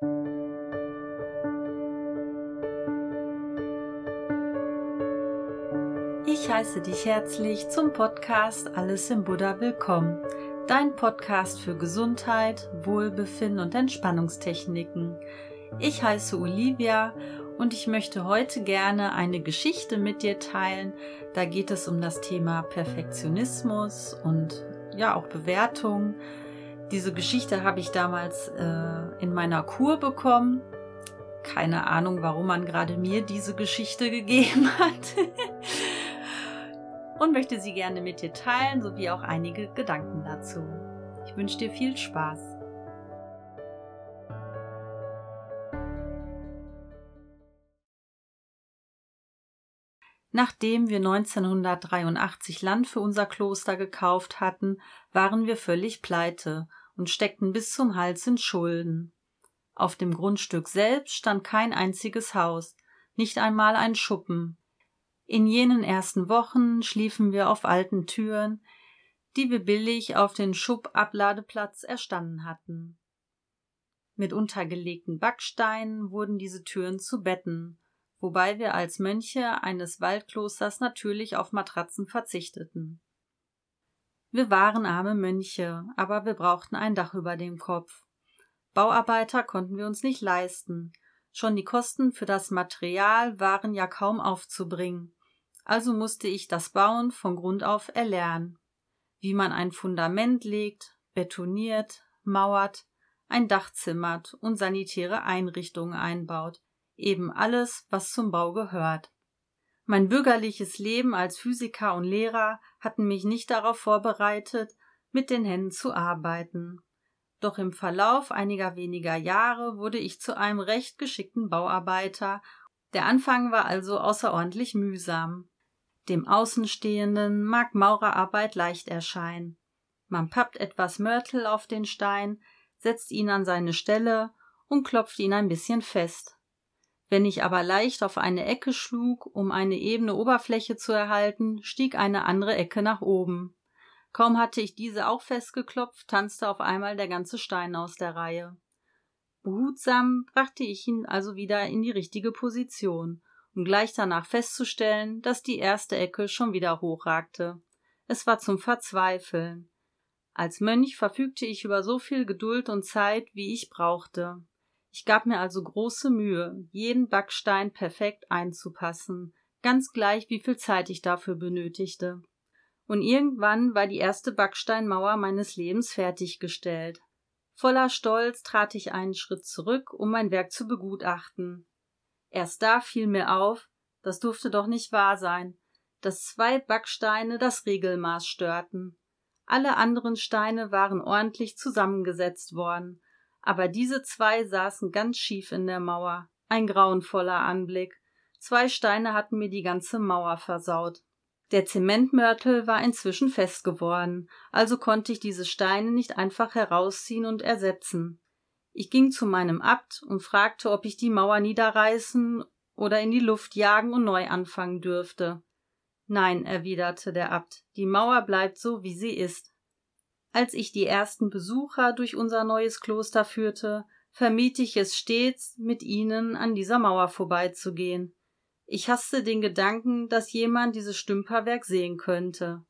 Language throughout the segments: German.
Ich heiße dich herzlich zum Podcast Alles im Buddha willkommen. Dein Podcast für Gesundheit, Wohlbefinden und Entspannungstechniken. Ich heiße Olivia und ich möchte heute gerne eine Geschichte mit dir teilen. Da geht es um das Thema Perfektionismus und ja auch Bewertung. Diese Geschichte habe ich damals äh, in meiner Kur bekommen. Keine Ahnung, warum man gerade mir diese Geschichte gegeben hat. und möchte sie gerne mit dir teilen, sowie auch einige Gedanken dazu. Ich wünsche dir viel Spaß. Nachdem wir 1983 Land für unser Kloster gekauft hatten, waren wir völlig pleite und steckten bis zum Hals in Schulden. Auf dem Grundstück selbst stand kein einziges Haus, nicht einmal ein Schuppen, in jenen ersten Wochen schliefen wir auf alten Türen, die wir billig auf den Schubabladeplatz erstanden hatten. Mit untergelegten Backsteinen wurden diese Türen zu Betten, wobei wir als Mönche eines Waldklosters natürlich auf Matratzen verzichteten. Wir waren arme Mönche, aber wir brauchten ein Dach über dem Kopf. Bauarbeiter konnten wir uns nicht leisten. Schon die Kosten für das Material waren ja kaum aufzubringen also musste ich das Bauen von Grund auf erlernen, wie man ein Fundament legt, betoniert, mauert, ein Dach zimmert und sanitäre Einrichtungen einbaut, eben alles, was zum Bau gehört. Mein bürgerliches Leben als Physiker und Lehrer hatten mich nicht darauf vorbereitet, mit den Händen zu arbeiten. Doch im Verlauf einiger weniger Jahre wurde ich zu einem recht geschickten Bauarbeiter. Der Anfang war also außerordentlich mühsam. Dem Außenstehenden mag Maurerarbeit leicht erscheinen. Man pappt etwas Mörtel auf den Stein, setzt ihn an seine Stelle und klopft ihn ein bisschen fest. Wenn ich aber leicht auf eine Ecke schlug, um eine ebene Oberfläche zu erhalten, stieg eine andere Ecke nach oben. Kaum hatte ich diese auch festgeklopft, tanzte auf einmal der ganze Stein aus der Reihe. Behutsam brachte ich ihn also wieder in die richtige Position um gleich danach festzustellen, dass die erste Ecke schon wieder hochragte. Es war zum Verzweifeln. Als Mönch verfügte ich über so viel Geduld und Zeit, wie ich brauchte. Ich gab mir also große Mühe, jeden Backstein perfekt einzupassen, ganz gleich wie viel Zeit ich dafür benötigte. Und irgendwann war die erste Backsteinmauer meines Lebens fertiggestellt. Voller Stolz trat ich einen Schritt zurück, um mein Werk zu begutachten. Erst da fiel mir auf, das durfte doch nicht wahr sein, dass zwei Backsteine das Regelmaß störten. Alle anderen Steine waren ordentlich zusammengesetzt worden, aber diese zwei saßen ganz schief in der Mauer. Ein grauenvoller Anblick. Zwei Steine hatten mir die ganze Mauer versaut. Der Zementmörtel war inzwischen fest geworden, also konnte ich diese Steine nicht einfach herausziehen und ersetzen. Ich ging zu meinem Abt und fragte, ob ich die Mauer niederreißen oder in die Luft jagen und neu anfangen dürfte. Nein, erwiderte der Abt, die Mauer bleibt so, wie sie ist. Als ich die ersten Besucher durch unser neues Kloster führte, vermied ich es stets, mit ihnen an dieser Mauer vorbeizugehen. Ich hasste den Gedanken, dass jemand dieses Stümperwerk sehen könnte.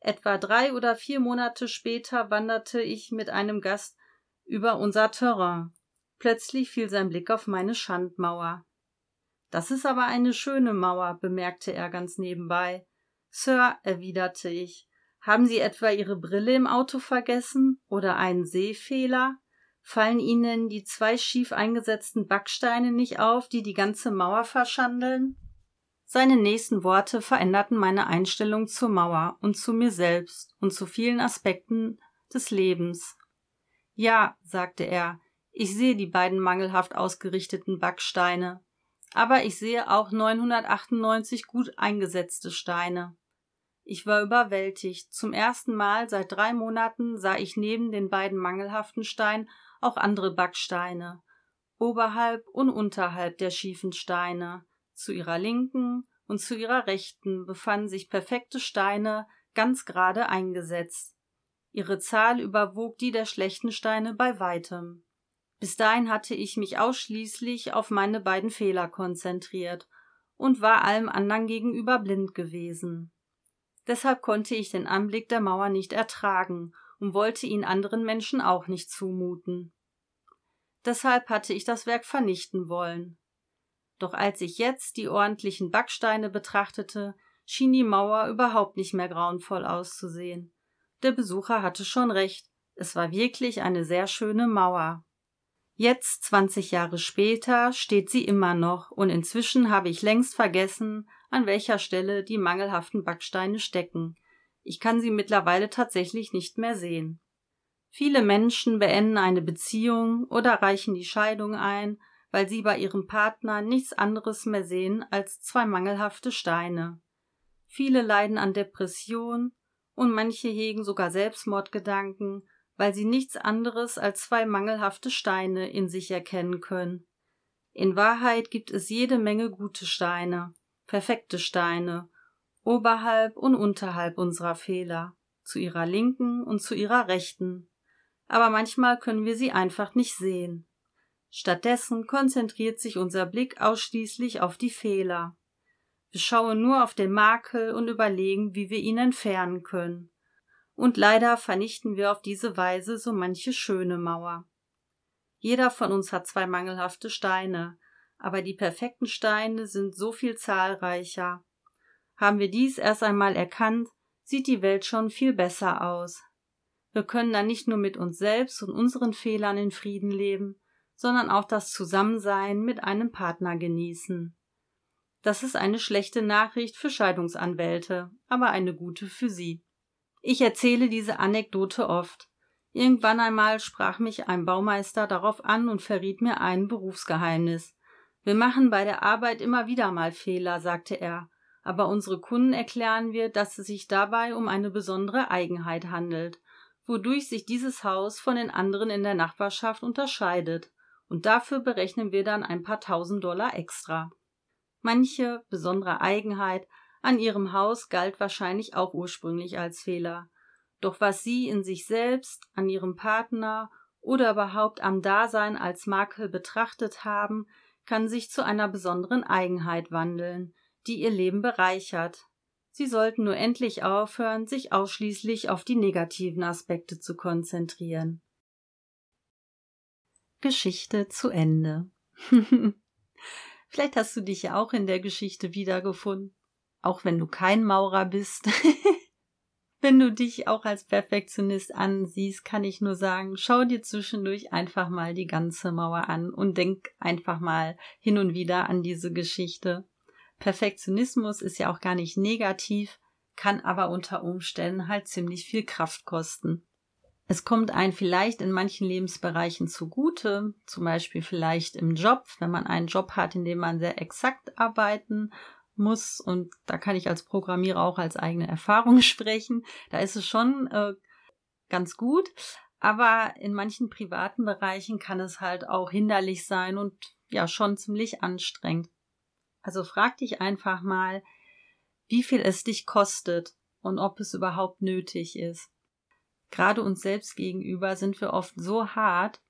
Etwa drei oder vier Monate später wanderte ich mit einem Gast über unser Terrain. Plötzlich fiel sein Blick auf meine Schandmauer. Das ist aber eine schöne Mauer, bemerkte er ganz nebenbei. Sir, erwiderte ich, haben Sie etwa Ihre Brille im Auto vergessen oder einen Sehfehler? Fallen Ihnen die zwei schief eingesetzten Backsteine nicht auf, die die ganze Mauer verschandeln? Seine nächsten Worte veränderten meine Einstellung zur Mauer und zu mir selbst und zu vielen Aspekten des Lebens. Ja, sagte er, ich sehe die beiden mangelhaft ausgerichteten Backsteine, aber ich sehe auch 998 gut eingesetzte Steine. Ich war überwältigt. Zum ersten Mal seit drei Monaten sah ich neben den beiden mangelhaften Steinen auch andere Backsteine, oberhalb und unterhalb der schiefen Steine. Zu ihrer linken und zu ihrer rechten befanden sich perfekte Steine, ganz gerade eingesetzt. Ihre Zahl überwog die der schlechten Steine bei weitem. Bis dahin hatte ich mich ausschließlich auf meine beiden Fehler konzentriert und war allem anderen gegenüber blind gewesen. Deshalb konnte ich den Anblick der Mauer nicht ertragen und wollte ihn anderen Menschen auch nicht zumuten. Deshalb hatte ich das Werk vernichten wollen. Doch als ich jetzt die ordentlichen Backsteine betrachtete, schien die Mauer überhaupt nicht mehr grauenvoll auszusehen. Der Besucher hatte schon recht, es war wirklich eine sehr schöne Mauer. Jetzt, zwanzig Jahre später, steht sie immer noch, und inzwischen habe ich längst vergessen, an welcher Stelle die mangelhaften Backsteine stecken. Ich kann sie mittlerweile tatsächlich nicht mehr sehen. Viele Menschen beenden eine Beziehung oder reichen die Scheidung ein, weil sie bei ihrem Partner nichts anderes mehr sehen als zwei mangelhafte Steine. Viele leiden an Depression und manche hegen sogar Selbstmordgedanken, weil sie nichts anderes als zwei mangelhafte Steine in sich erkennen können. In Wahrheit gibt es jede Menge gute Steine, perfekte Steine, oberhalb und unterhalb unserer Fehler, zu ihrer linken und zu ihrer rechten. Aber manchmal können wir sie einfach nicht sehen. Stattdessen konzentriert sich unser Blick ausschließlich auf die Fehler. Wir schauen nur auf den Makel und überlegen, wie wir ihn entfernen können und leider vernichten wir auf diese Weise so manche schöne Mauer. Jeder von uns hat zwei mangelhafte Steine, aber die perfekten Steine sind so viel zahlreicher. Haben wir dies erst einmal erkannt, sieht die Welt schon viel besser aus. Wir können dann nicht nur mit uns selbst und unseren Fehlern in Frieden leben, sondern auch das Zusammensein mit einem Partner genießen. Das ist eine schlechte Nachricht für Scheidungsanwälte, aber eine gute für Sie. Ich erzähle diese Anekdote oft. Irgendwann einmal sprach mich ein Baumeister darauf an und verriet mir ein Berufsgeheimnis. Wir machen bei der Arbeit immer wieder mal Fehler, sagte er, aber unsere Kunden erklären wir, dass es sich dabei um eine besondere Eigenheit handelt, wodurch sich dieses Haus von den anderen in der Nachbarschaft unterscheidet, und dafür berechnen wir dann ein paar tausend Dollar extra. Manche besondere Eigenheit an ihrem Haus galt wahrscheinlich auch ursprünglich als Fehler. Doch was sie in sich selbst, an ihrem Partner oder überhaupt am Dasein als Makel betrachtet haben, kann sich zu einer besonderen Eigenheit wandeln, die ihr Leben bereichert. Sie sollten nur endlich aufhören, sich ausschließlich auf die negativen Aspekte zu konzentrieren. Geschichte zu Ende. Vielleicht hast du dich ja auch in der Geschichte wiedergefunden auch wenn du kein Maurer bist. wenn du dich auch als Perfektionist ansiehst, kann ich nur sagen, schau dir zwischendurch einfach mal die ganze Mauer an und denk einfach mal hin und wieder an diese Geschichte. Perfektionismus ist ja auch gar nicht negativ, kann aber unter Umständen halt ziemlich viel Kraft kosten. Es kommt einem vielleicht in manchen Lebensbereichen zugute, zum Beispiel vielleicht im Job, wenn man einen Job hat, in dem man sehr exakt arbeiten muss. Und da kann ich als Programmierer auch als eigene Erfahrung sprechen. Da ist es schon äh, ganz gut. Aber in manchen privaten Bereichen kann es halt auch hinderlich sein und ja schon ziemlich anstrengend. Also frag dich einfach mal, wie viel es dich kostet und ob es überhaupt nötig ist. Gerade uns selbst gegenüber sind wir oft so hart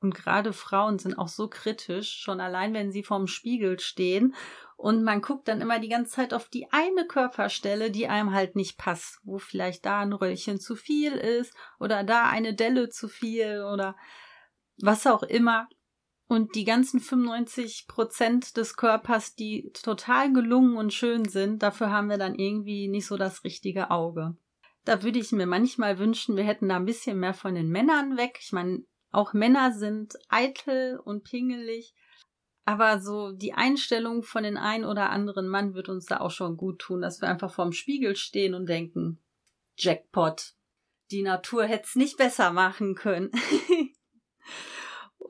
und gerade Frauen sind auch so kritisch, schon allein wenn sie vorm Spiegel stehen und man guckt dann immer die ganze Zeit auf die eine Körperstelle, die einem halt nicht passt, wo vielleicht da ein Röllchen zu viel ist oder da eine Delle zu viel oder was auch immer. Und die ganzen 95 Prozent des Körpers, die total gelungen und schön sind, dafür haben wir dann irgendwie nicht so das richtige Auge. Da würde ich mir manchmal wünschen, wir hätten da ein bisschen mehr von den Männern weg. Ich meine, auch Männer sind eitel und pingelig. Aber so die Einstellung von den ein oder anderen Mann wird uns da auch schon gut tun, dass wir einfach vorm Spiegel stehen und denken, Jackpot, die Natur hätte es nicht besser machen können.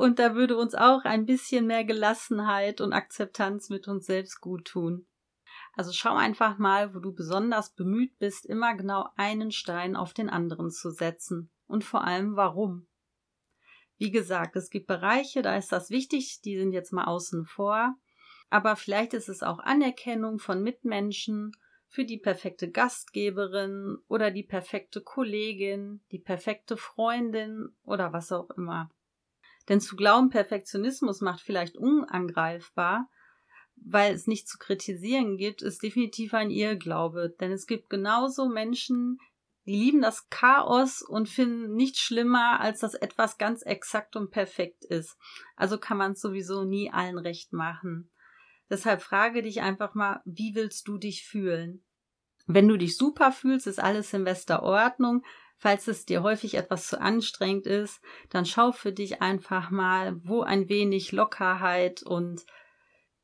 und da würde uns auch ein bisschen mehr Gelassenheit und Akzeptanz mit uns selbst gut tun. Also schau einfach mal, wo du besonders bemüht bist, immer genau einen Stein auf den anderen zu setzen. Und vor allem warum. Wie gesagt, es gibt Bereiche, da ist das wichtig, die sind jetzt mal außen vor. Aber vielleicht ist es auch Anerkennung von Mitmenschen für die perfekte Gastgeberin oder die perfekte Kollegin, die perfekte Freundin oder was auch immer. Denn zu glauben, Perfektionismus macht vielleicht unangreifbar, weil es nicht zu kritisieren gibt, ist definitiv ein Irrglaube. Denn es gibt genauso Menschen, die lieben das Chaos und finden nichts schlimmer, als dass etwas ganz exakt und perfekt ist. Also kann man es sowieso nie allen recht machen. Deshalb frage dich einfach mal, wie willst du dich fühlen? Wenn du dich super fühlst, ist alles in bester Ordnung. Falls es dir häufig etwas zu anstrengend ist, dann schau für dich einfach mal, wo ein wenig Lockerheit und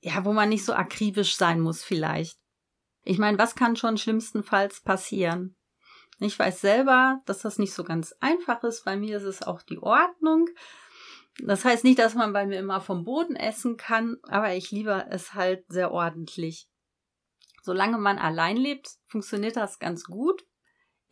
ja, wo man nicht so akribisch sein muss vielleicht. Ich meine, was kann schon schlimmstenfalls passieren? Ich weiß selber, dass das nicht so ganz einfach ist. Bei mir ist es auch die Ordnung. Das heißt nicht, dass man bei mir immer vom Boden essen kann, aber ich liebe es halt sehr ordentlich. Solange man allein lebt, funktioniert das ganz gut,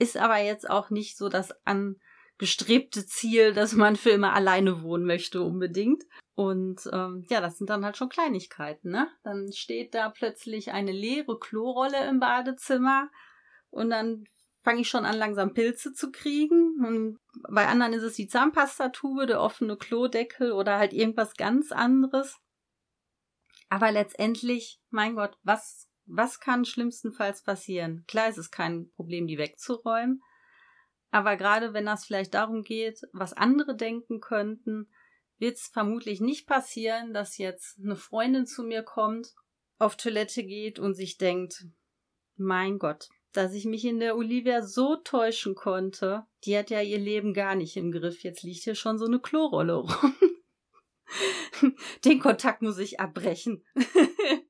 ist aber jetzt auch nicht so das angestrebte Ziel, dass man für immer alleine wohnen möchte unbedingt. Und ähm, ja, das sind dann halt schon Kleinigkeiten, ne? Dann steht da plötzlich eine leere Klorolle im Badezimmer und dann fange ich schon an, langsam Pilze zu kriegen. Und bei anderen ist es die Zahnpastatube, der offene Klodeckel oder halt irgendwas ganz anderes. Aber letztendlich, mein Gott, was, was kann schlimmstenfalls passieren? Klar ist es kein Problem, die wegzuräumen. Aber gerade wenn das vielleicht darum geht, was andere denken könnten, wird es vermutlich nicht passieren, dass jetzt eine Freundin zu mir kommt, auf Toilette geht und sich denkt, mein Gott, dass ich mich in der Olivia so täuschen konnte. Die hat ja ihr Leben gar nicht im Griff. Jetzt liegt hier schon so eine Klorolle rum. Den Kontakt muss ich abbrechen.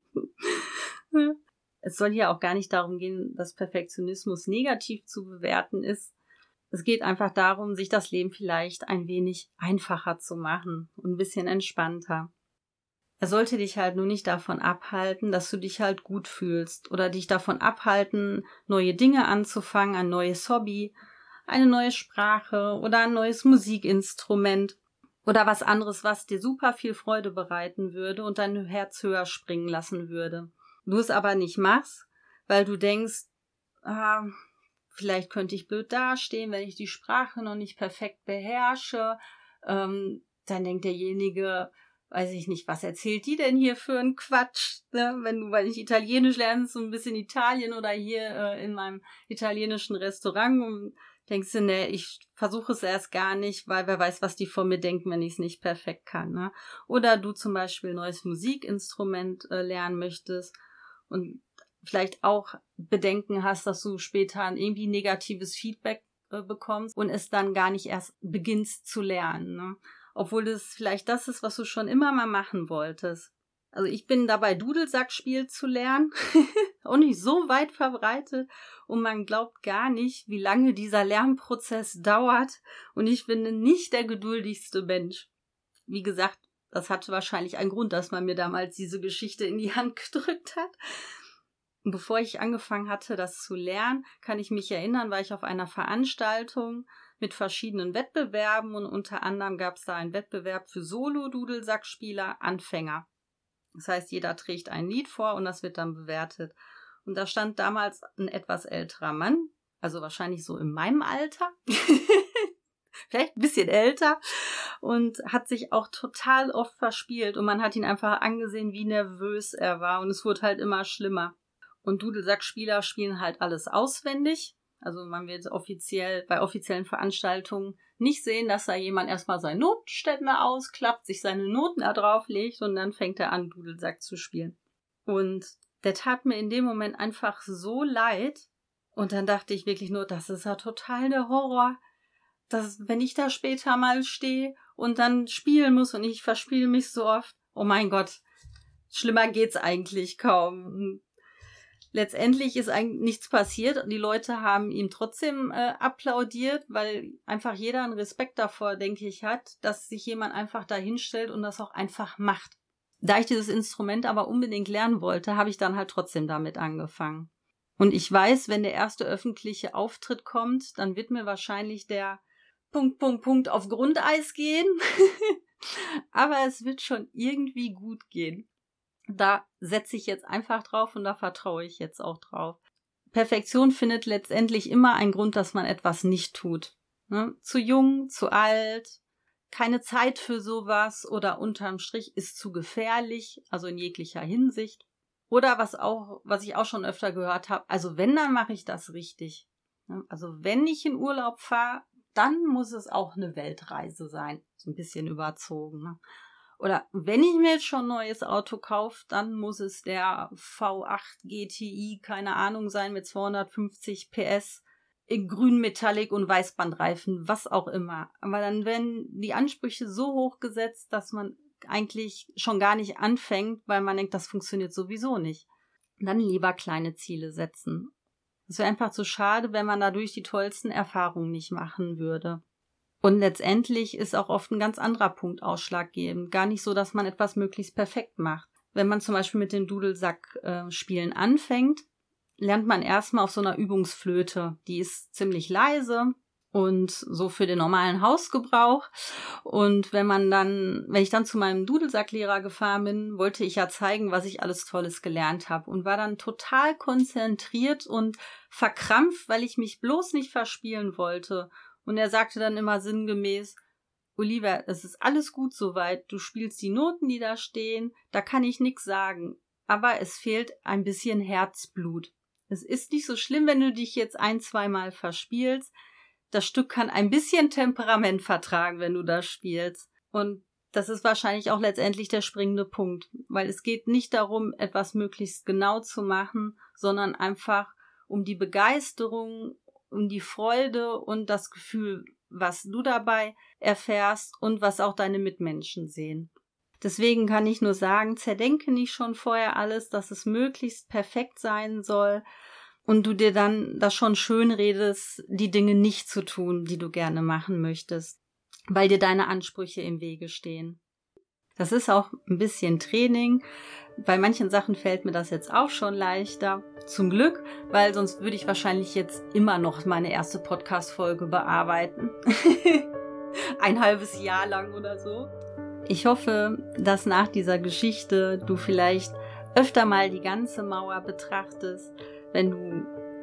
es soll hier auch gar nicht darum gehen, dass Perfektionismus negativ zu bewerten ist. Es geht einfach darum, sich das Leben vielleicht ein wenig einfacher zu machen und ein bisschen entspannter. Er sollte dich halt nur nicht davon abhalten, dass du dich halt gut fühlst oder dich davon abhalten, neue Dinge anzufangen, ein neues Hobby, eine neue Sprache oder ein neues Musikinstrument oder was anderes, was dir super viel Freude bereiten würde und dein Herz höher springen lassen würde. Du es aber nicht machst, weil du denkst, ah, vielleicht könnte ich blöd dastehen, wenn ich die Sprache noch nicht perfekt beherrsche. Ähm, dann denkt derjenige, weiß ich nicht, was erzählt die denn hier für ein Quatsch, ne? wenn du, weil ich Italienisch lernst, so ein bisschen Italien oder hier äh, in meinem italienischen Restaurant und denkst du, ne, ich versuche es erst gar nicht, weil wer weiß, was die von mir denken, wenn ich es nicht perfekt kann. Ne? Oder du zum Beispiel ein neues Musikinstrument äh, lernen möchtest und vielleicht auch Bedenken hast, dass du später irgendwie negatives Feedback äh, bekommst und es dann gar nicht erst beginnst zu lernen. Ne? obwohl es vielleicht das ist, was du schon immer mal machen wolltest. Also ich bin dabei, Dudelsackspiel zu lernen. auch nicht so weit verbreitet. Und man glaubt gar nicht, wie lange dieser Lernprozess dauert. Und ich bin nicht der geduldigste Mensch. Wie gesagt, das hatte wahrscheinlich einen Grund, dass man mir damals diese Geschichte in die Hand gedrückt hat. Bevor ich angefangen hatte, das zu lernen, kann ich mich erinnern, war ich auf einer Veranstaltung mit verschiedenen Wettbewerben und unter anderem gab es da einen Wettbewerb für Solo-Dudelsackspieler Anfänger. Das heißt, jeder trägt ein Lied vor und das wird dann bewertet. Und da stand damals ein etwas älterer Mann, also wahrscheinlich so in meinem Alter, vielleicht ein bisschen älter und hat sich auch total oft verspielt und man hat ihn einfach angesehen, wie nervös er war und es wurde halt immer schlimmer. Und Dudelsackspieler spielen halt alles auswendig also man wird offiziell bei offiziellen Veranstaltungen nicht sehen, dass da jemand erstmal seinen Notenständer ausklappt, sich seine Noten da drauflegt und dann fängt er an, Dudelsack zu spielen. Und der tat mir in dem Moment einfach so leid. Und dann dachte ich wirklich nur, das ist ja total der Horror. Dass, wenn ich da später mal stehe und dann spielen muss und ich verspiele mich so oft, oh mein Gott, schlimmer geht's eigentlich kaum letztendlich ist eigentlich nichts passiert. Die Leute haben ihm trotzdem äh, applaudiert, weil einfach jeder einen Respekt davor, denke ich, hat, dass sich jemand einfach da hinstellt und das auch einfach macht. Da ich dieses Instrument aber unbedingt lernen wollte, habe ich dann halt trotzdem damit angefangen. Und ich weiß, wenn der erste öffentliche Auftritt kommt, dann wird mir wahrscheinlich der Punkt, Punkt, Punkt auf Grundeis gehen. aber es wird schon irgendwie gut gehen da setze ich jetzt einfach drauf und da vertraue ich jetzt auch drauf. Perfektion findet letztendlich immer einen Grund, dass man etwas nicht tut. Ne? Zu jung, zu alt, keine Zeit für sowas oder unterm Strich ist zu gefährlich, also in jeglicher Hinsicht. Oder was auch, was ich auch schon öfter gehört habe, also wenn, dann mache ich das richtig. Also wenn ich in Urlaub fahre, dann muss es auch eine Weltreise sein. So ein bisschen überzogen. Ne? Oder wenn ich mir jetzt schon ein neues Auto kaufe, dann muss es der V8 GTI, keine Ahnung, sein mit 250 PS in grün Metallic und Weißbandreifen, was auch immer. Aber dann werden die Ansprüche so hoch gesetzt, dass man eigentlich schon gar nicht anfängt, weil man denkt, das funktioniert sowieso nicht. Dann lieber kleine Ziele setzen. Es wäre einfach zu schade, wenn man dadurch die tollsten Erfahrungen nicht machen würde. Und letztendlich ist auch oft ein ganz anderer Punkt ausschlaggebend. Gar nicht so, dass man etwas möglichst perfekt macht. Wenn man zum Beispiel mit den Dudelsack-Spielen äh, anfängt, lernt man erstmal auf so einer Übungsflöte. Die ist ziemlich leise und so für den normalen Hausgebrauch. Und wenn man dann, wenn ich dann zu meinem Dudelsacklehrer gefahren bin, wollte ich ja zeigen, was ich alles Tolles gelernt habe und war dann total konzentriert und verkrampft, weil ich mich bloß nicht verspielen wollte. Und er sagte dann immer sinngemäß, Oliver, es ist alles gut soweit, du spielst die Noten, die da stehen, da kann ich nix sagen, aber es fehlt ein bisschen Herzblut. Es ist nicht so schlimm, wenn du dich jetzt ein, zweimal verspielst. Das Stück kann ein bisschen Temperament vertragen, wenn du das spielst. Und das ist wahrscheinlich auch letztendlich der springende Punkt, weil es geht nicht darum, etwas möglichst genau zu machen, sondern einfach um die Begeisterung, um die Freude und das Gefühl, was du dabei erfährst und was auch deine Mitmenschen sehen. Deswegen kann ich nur sagen, zerdenke nicht schon vorher alles, dass es möglichst perfekt sein soll und du dir dann das schon schön redest, die Dinge nicht zu tun, die du gerne machen möchtest, weil dir deine Ansprüche im Wege stehen. Das ist auch ein bisschen Training. Bei manchen Sachen fällt mir das jetzt auch schon leichter. Zum Glück, weil sonst würde ich wahrscheinlich jetzt immer noch meine erste Podcast-Folge bearbeiten. ein halbes Jahr lang oder so. Ich hoffe, dass nach dieser Geschichte du vielleicht öfter mal die ganze Mauer betrachtest, wenn du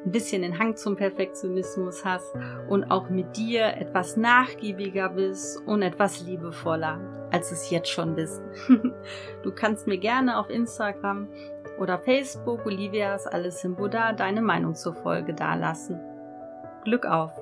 ein bisschen den Hang zum Perfektionismus hast und auch mit dir etwas nachgiebiger bist und etwas liebevoller, als es jetzt schon bist. du kannst mir gerne auf Instagram oder Facebook Olivias Alles im Buddha deine Meinung zur Folge dalassen. Glück auf!